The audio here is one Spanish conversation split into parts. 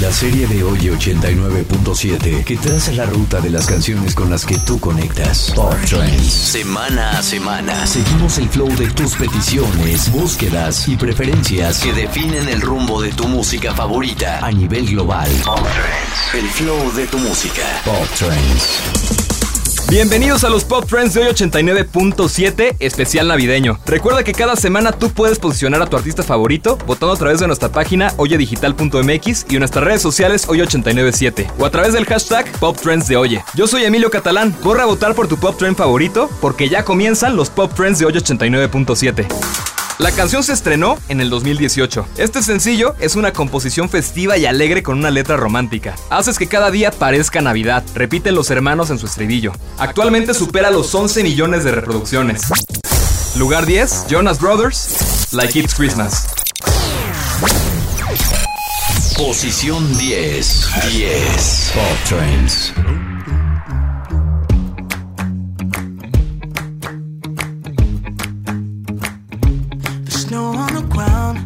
La serie de hoy 89.7 que traza la ruta de las canciones con las que tú conectas. Pop Trends. Semana a semana. Seguimos el flow de tus peticiones, búsquedas y preferencias que definen el rumbo de tu música favorita a nivel global. Pop Trends. El flow de tu música. Pop Trends. Bienvenidos a los Pop Trends de hoy 89.7, especial navideño. Recuerda que cada semana tú puedes posicionar a tu artista favorito votando a través de nuestra página oyedigital.mx y nuestras redes sociales hoy897 o a través del hashtag Pop Trends de Oye. Yo soy Emilio Catalán, corre a votar por tu Pop Trend favorito porque ya comienzan los Pop Trends de hoy 89.7. La canción se estrenó en el 2018. Este sencillo es una composición festiva y alegre con una letra romántica. Haces que cada día parezca Navidad, repiten los hermanos en su estribillo. Actualmente supera los 11 millones de reproducciones. Lugar 10, Jonas Brothers, Like It's Christmas. Posición 10. 10. Pop Trends. Snow on the ground,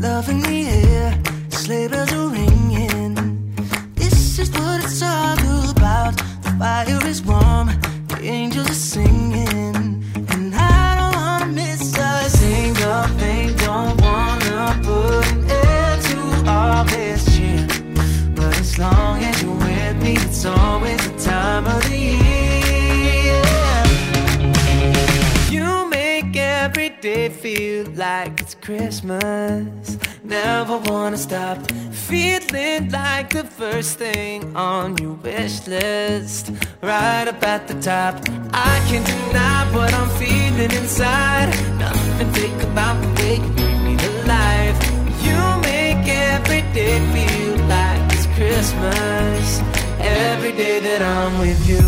love in the air, sleigh bells are ringing. This is what it's all about. The fire is warm. Christmas. Never wanna stop feeling like the first thing on your wish list. Right up at the top. I can't deny what I'm feeling inside. Nothing fake about the way you bring me to life. You make every day feel like it's Christmas. Every day that I'm with you.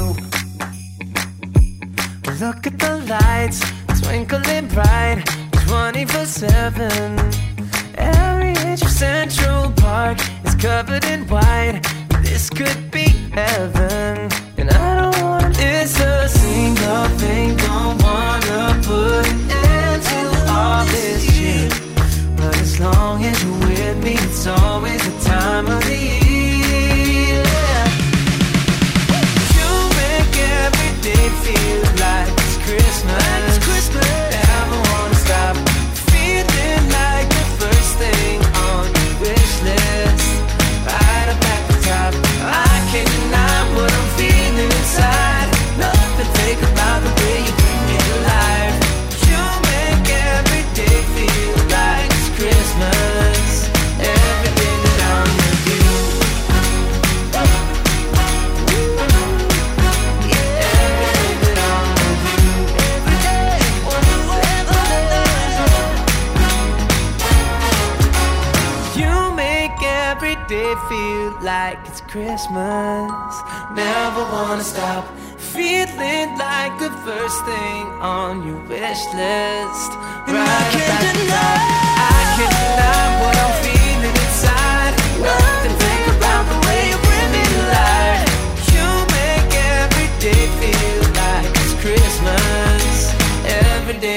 Look at the lights twinkling bright 24 7. Every inch of Central Park is covered in white. This could be heaven. And I don't wanna miss a single thing. Don't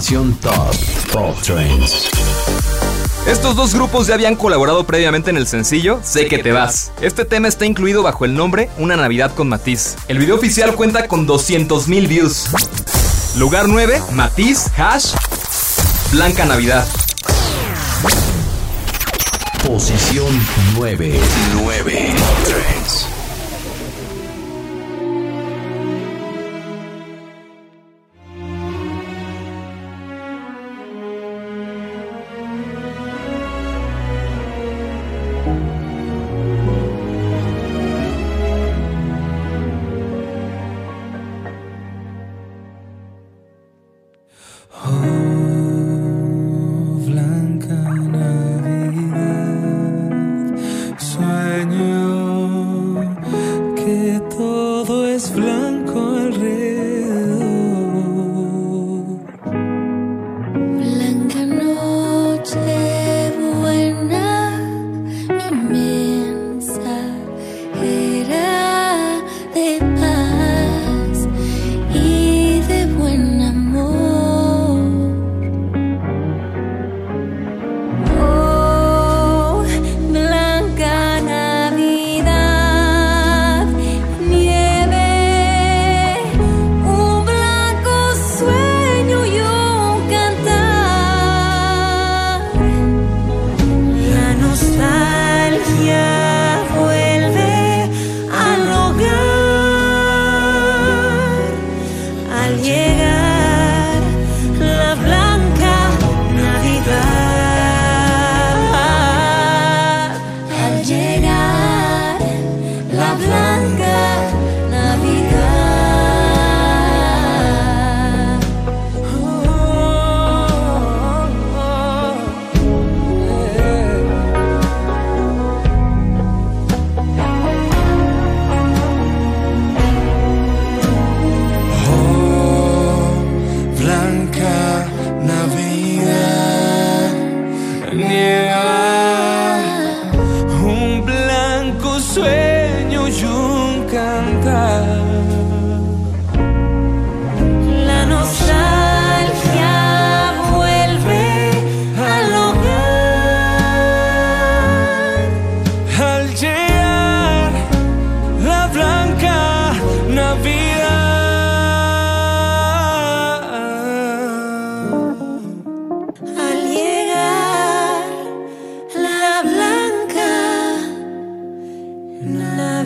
información top. Pop Trends. Estos dos grupos ya habían colaborado previamente en el sencillo Sé que te vas. Este tema está incluido bajo el nombre Una Navidad con Matiz. El video oficial cuenta con 200.000 views. Lugar 9, Matiz, Hash, Blanca Navidad. Posición 9. 9.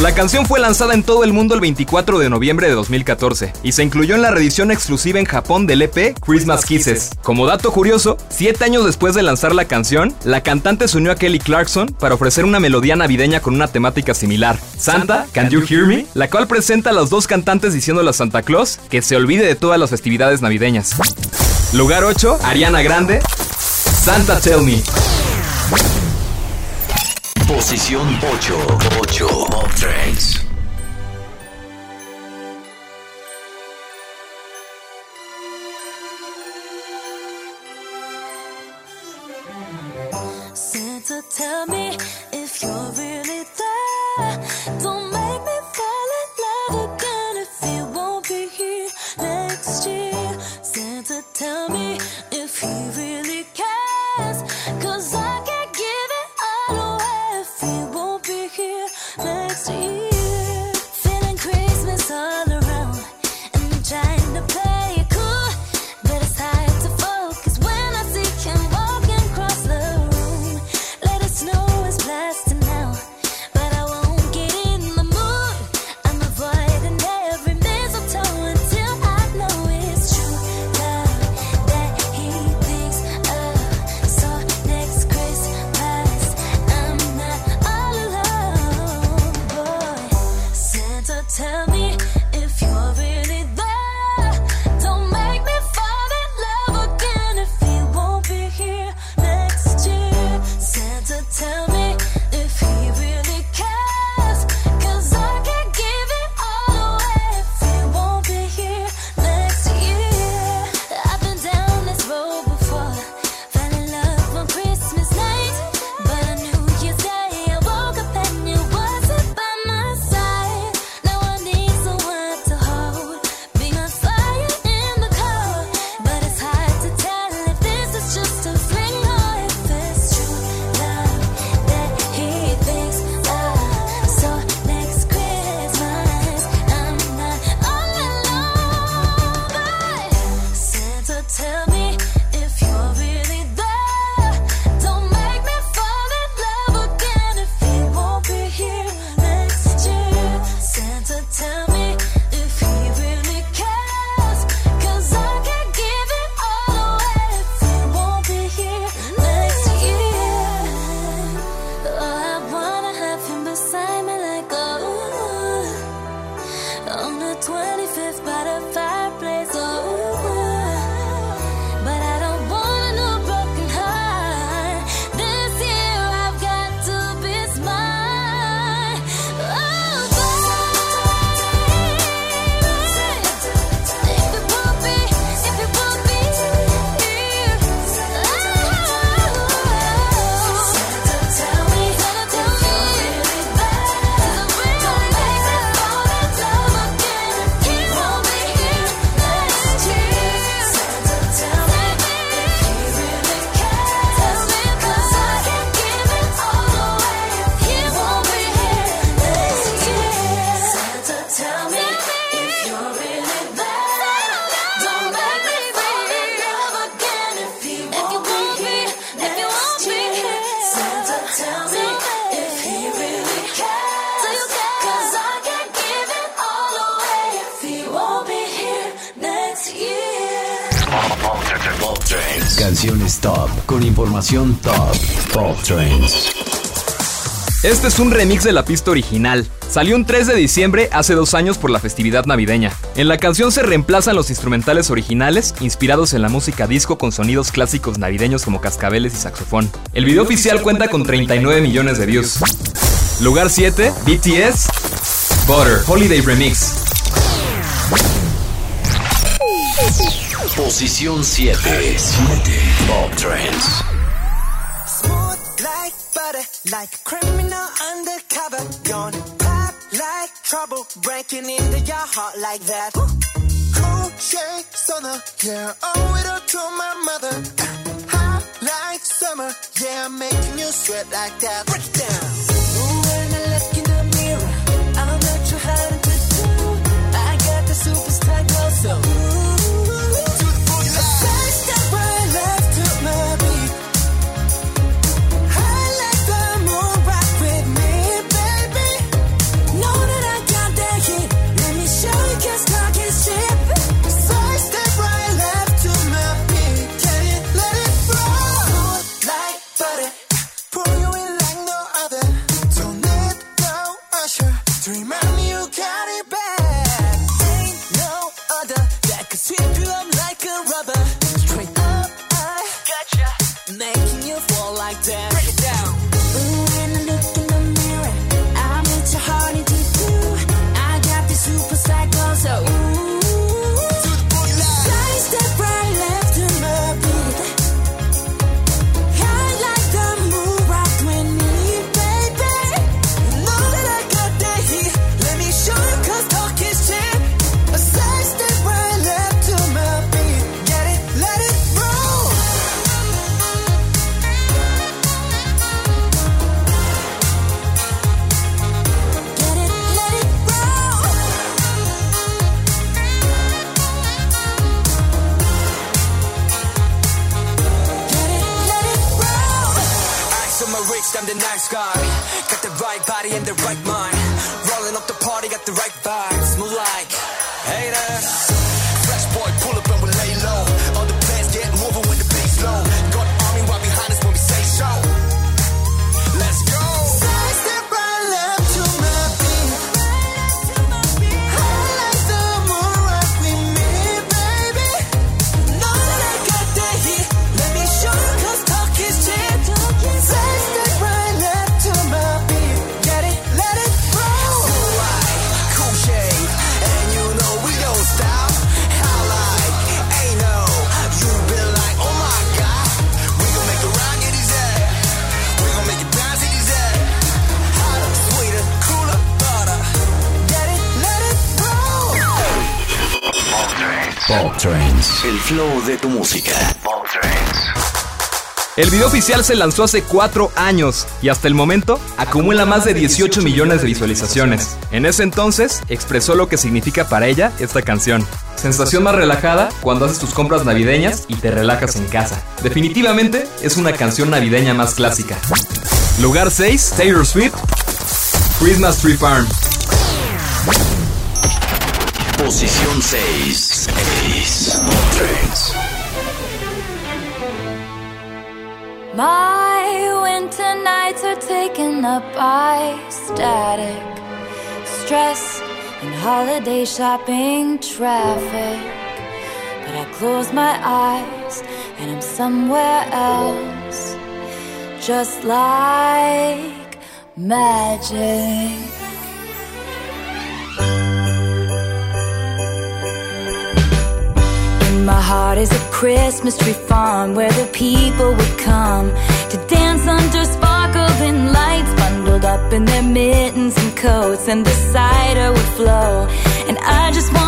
La canción fue lanzada en todo el mundo el 24 de noviembre de 2014 y se incluyó en la reedición exclusiva en Japón del EP Christmas Kisses. Como dato curioso, siete años después de lanzar la canción, la cantante se unió a Kelly Clarkson para ofrecer una melodía navideña con una temática similar, Santa, Can You Hear Me?, la cual presenta a los dos cantantes diciéndole a Santa Claus que se olvide de todas las festividades navideñas. Lugar 8, Ariana Grande, Santa Tell Me. Posición 8. 8. Pop con información top. Pop Trends. Este es un remix de la pista original. Salió un 3 de diciembre hace dos años por la festividad navideña. En la canción se reemplazan los instrumentales originales, inspirados en la música disco con sonidos clásicos navideños como cascabeles y saxofón. El video oficial cuenta con 39 millones de views. Lugar 7, BTS, Butter, Holiday Remix. Posición 7. 7. Pop Trends. Smooth like butter, like criminal undercover. Gone pop like trouble, breaking into your heart like that. Cool shake stunner, yeah, owe it all to my mother. Hot like summer, yeah, making you sweat like that. Break it down. Pop Trends. El flow de tu música. Pop Trends. El video oficial se lanzó hace 4 años y hasta el momento acumula más de 18 millones de visualizaciones. En ese entonces expresó lo que significa para ella esta canción. Sensación más relajada cuando haces tus compras navideñas y te relajas en casa. Definitivamente es una canción navideña más clásica. Lugar 6, Taylor Swift, Christmas Tree Farm. Posición 6. 6. Pop My winter nights are taken up by static, stress, and holiday shopping traffic. But I close my eyes and I'm somewhere else, just like magic. My heart is a Christmas tree farm where the people would come to dance under sparkling lights, bundled up in their mittens and coats, and the cider would flow. And I just wanna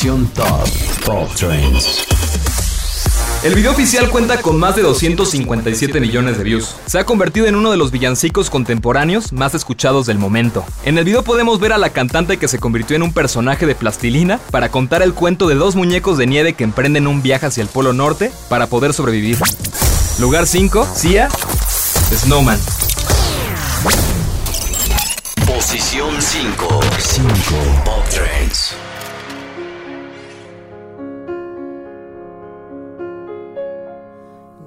top. Pop Trends. El video oficial cuenta con más de 257 millones de views. Se ha convertido en uno de los villancicos contemporáneos más escuchados del momento. En el video podemos ver a la cantante que se convirtió en un personaje de plastilina para contar el cuento de dos muñecos de nieve que emprenden un viaje hacia el Polo Norte para poder sobrevivir. Lugar 5, Sia, Snowman. Posición 5. 5. Pop Trends.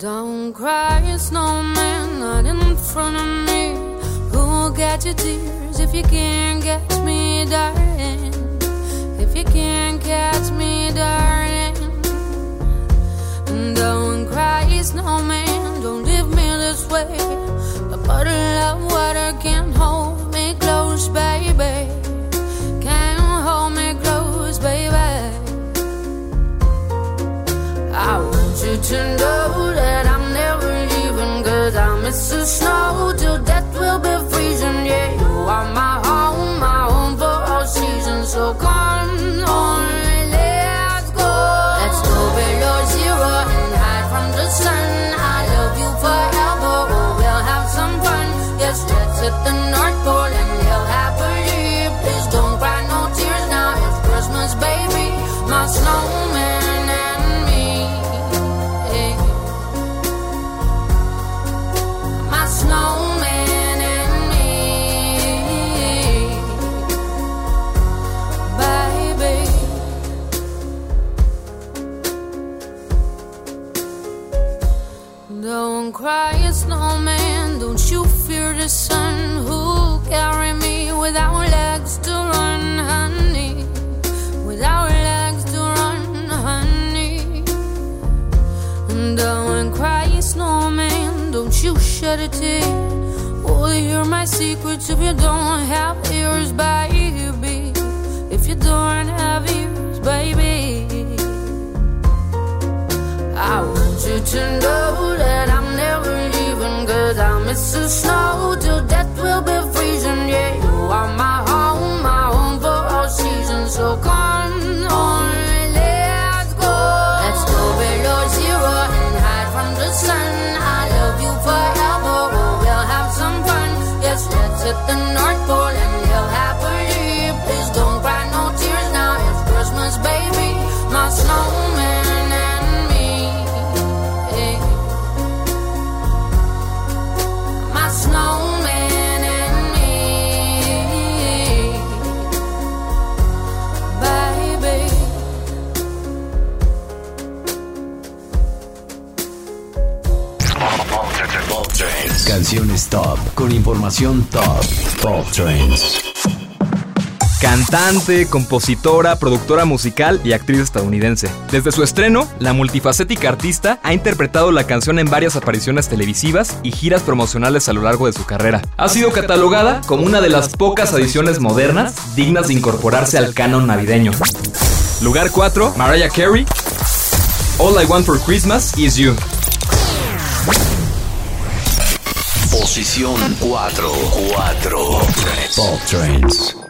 Don't cry, snowman, not in front of me. Who will get your tears if you can't catch me, darling? If you can't catch me, darling. Don't cry, snowman, don't leave me this way. A bottle of water can't hold me close, baby. You to know that I'm never leaving Cause I miss the snow till Don't cry, it's snowman. Don't you fear the sun? Who'll carry me without legs to run, honey? Without legs to run, honey. Don't cry, snowman. Don't you shed a tear. Oh, hear my secrets if you don't have ears, baby. If you don't have ears, baby. I want you to know it's a snow to death Canciones top, con información top. Top Trends. Cantante, compositora, productora musical y actriz estadounidense. Desde su estreno, la multifacética artista ha interpretado la canción en varias apariciones televisivas y giras promocionales a lo largo de su carrera. Ha sido catalogada como una de las pocas adiciones modernas dignas de incorporarse al canon navideño. Lugar 4, Mariah Carey. All I Want for Christmas is You. Posición 4. 4. Pop Trends.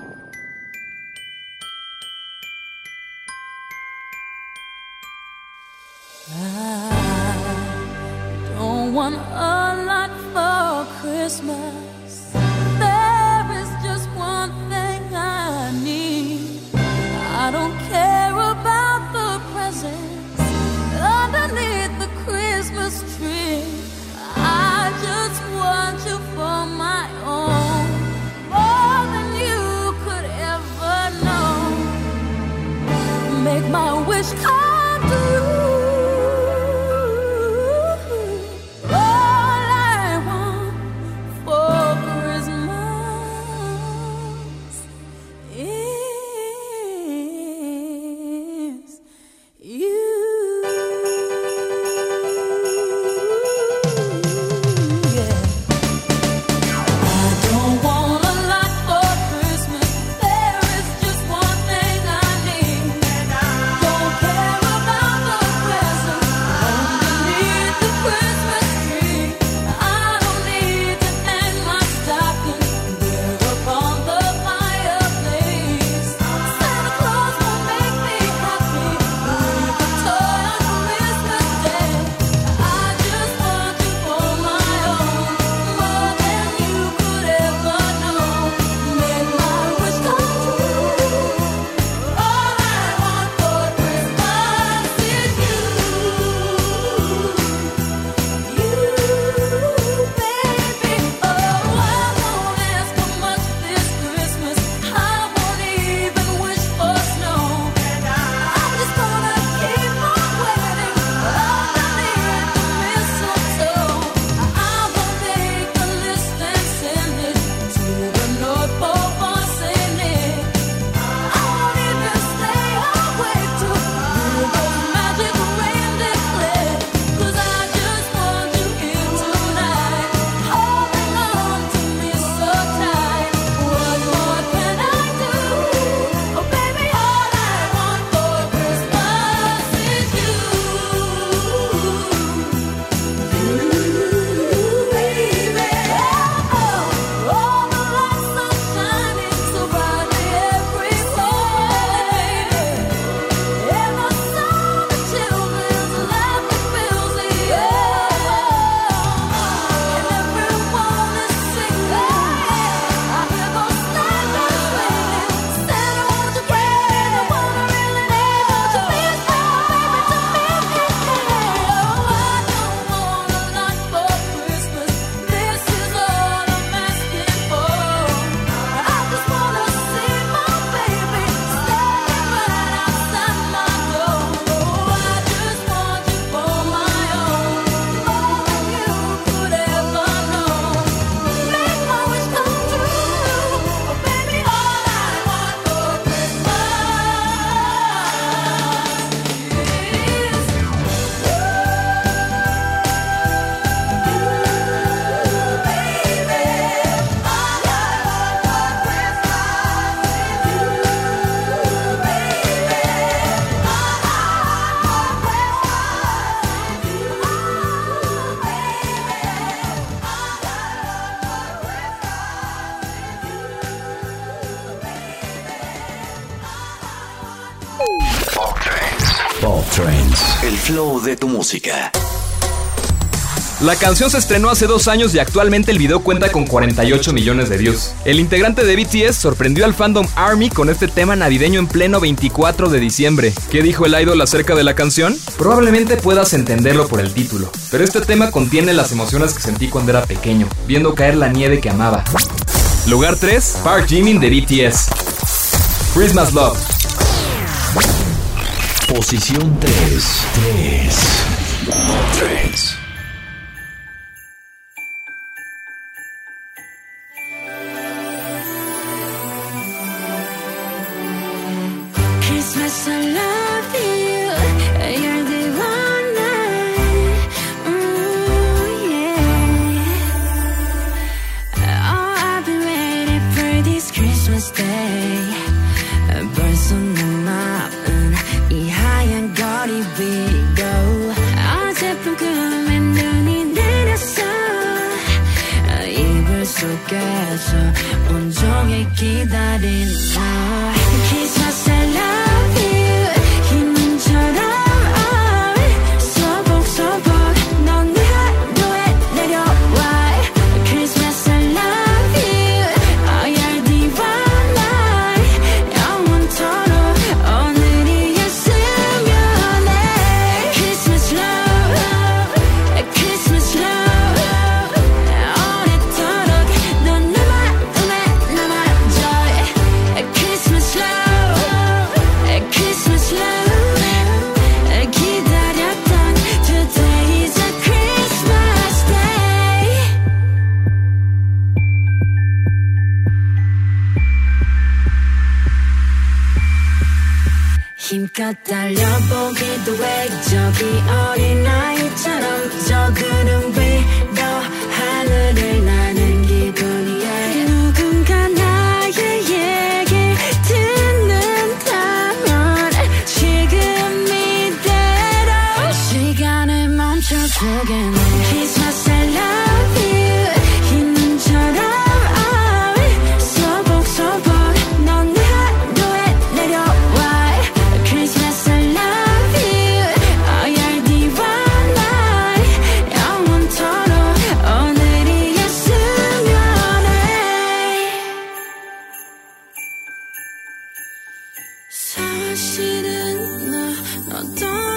La canción se estrenó hace dos años y actualmente el video cuenta con 48 millones de views. El integrante de BTS sorprendió al fandom Army con este tema navideño en pleno 24 de diciembre. ¿Qué dijo el idol acerca de la canción? Probablemente puedas entenderlo por el título, pero este tema contiene las emociones que sentí cuando era pequeño, viendo caer la nieve que amaba. Lugar 3, Park Jimin de BTS. Christmas Love. Posición 3. 3. More. 사실은 너, 너 떠나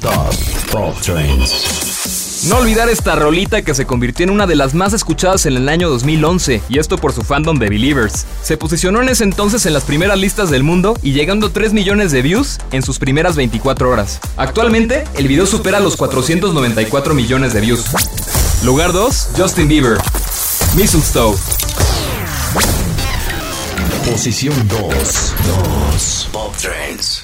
top. No olvidar esta rolita que se convirtió en una de las más escuchadas en el año 2011, y esto por su fandom de Believers. Se posicionó en ese entonces en las primeras listas del mundo y llegando a 3 millones de views en sus primeras 24 horas. Actualmente, el video supera los 494 millones de views. Lugar 2, Justin Bieber. Mistletoe. Posición 2. 2. Pop Trends.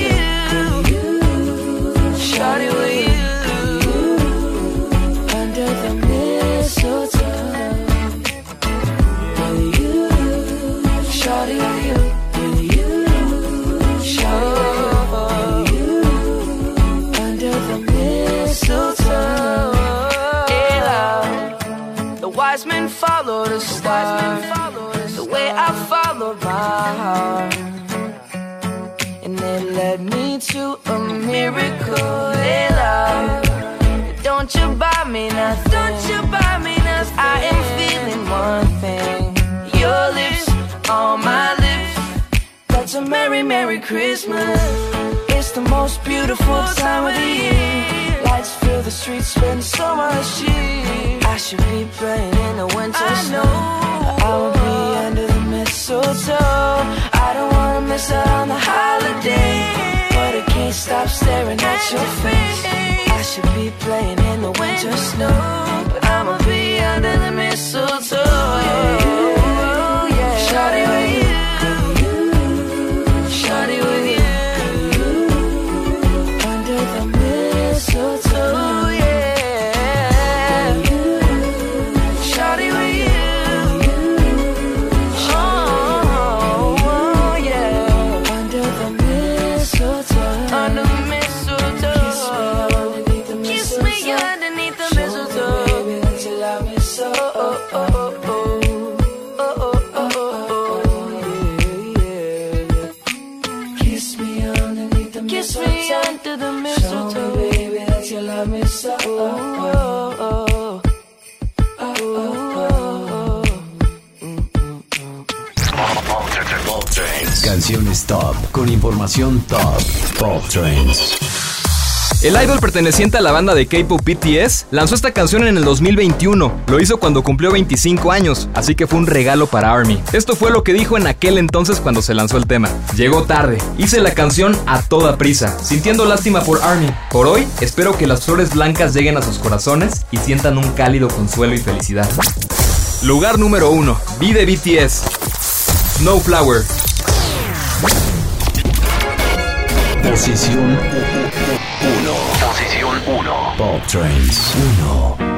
Shawty Hey, love. Don't you buy me nothing. Don't you buy me nothing. I am feeling one thing. Your lips on my lips. That's a merry Merry, Christmas. It's the most beautiful time of the year. Lights fill the streets, spend so much cheer. I should be playing in the winter I snow. I will be under the mistletoe. I don't wanna miss out on the holiday, but I can't stop staring at your face. I should be playing in the winter snow, but I'ma be under the mistletoe. Top con información top. Pop Trends. El idol perteneciente a la banda de K-pop BTS lanzó esta canción en el 2021. Lo hizo cuando cumplió 25 años, así que fue un regalo para ARMY. Esto fue lo que dijo en aquel entonces cuando se lanzó el tema. Llegó tarde, hice la canción a toda prisa, sintiendo lástima por ARMY. Por hoy, espero que las flores blancas lleguen a sus corazones y sientan un cálido consuelo y felicidad. Lugar número 1. Be de BTS. Snowflower. Posición 1. Posición 1. Pop Trends 1.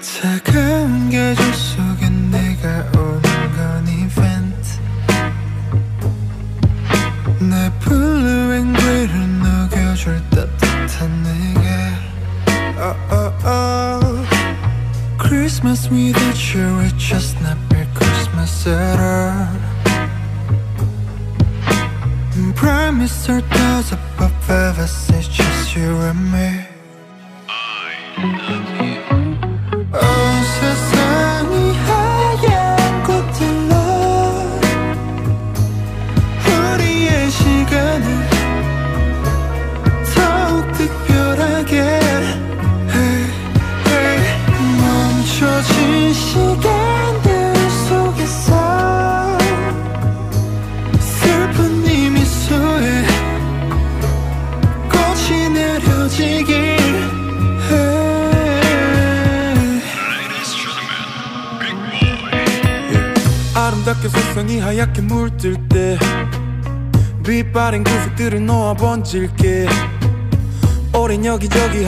차가운 계절 속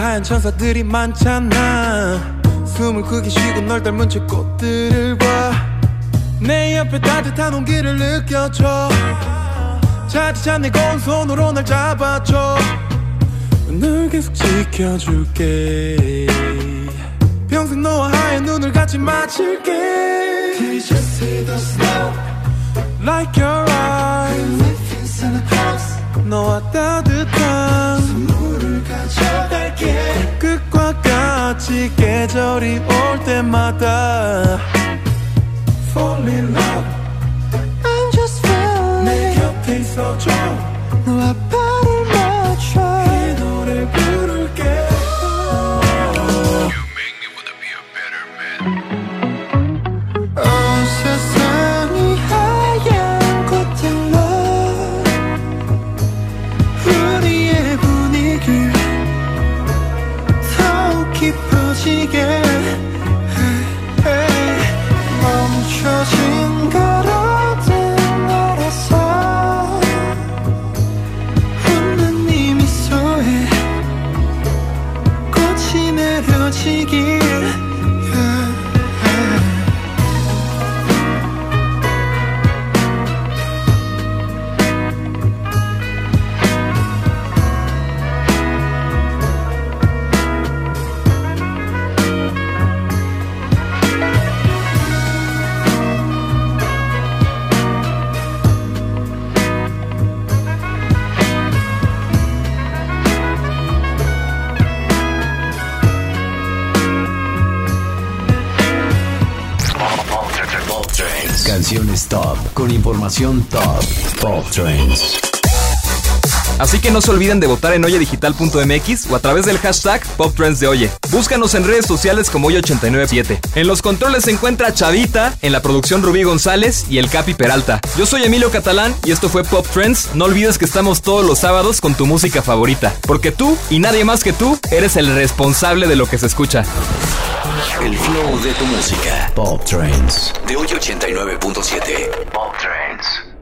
하얀 천사들이 많잖아. 숨을 크게 쉬고 널 닮은 채 꽃들을 봐내 옆에 따뜻한 온기를 느껴줘. 차디찬 내 고운 손으로 날 잡아줘. 널 계속 지켜줄게. 평생 너와 하얀 눈을 같이 맞출게. Did you see the snow? Like your eyes. Live inside a house. 너와 따뜻한 같이 계절이 올 때마다 Fall in love I'm just 내 feeling 곁에 있어줘 너와 발 top. Pop Trends. Así que no se olviden de votar en oyedigital.mx o a través del hashtag PopTrends de Oye. Búscanos en redes sociales como Oye897. En los controles se encuentra Chavita, en la producción Rubí González y el Capi Peralta. Yo soy Emilio Catalán y esto fue Pop Trends. No olvides que estamos todos los sábados con tu música favorita, porque tú y nadie más que tú eres el responsable de lo que se escucha. El flow de tu música. Pop Trends. De hoy 89.7. Pop Trends.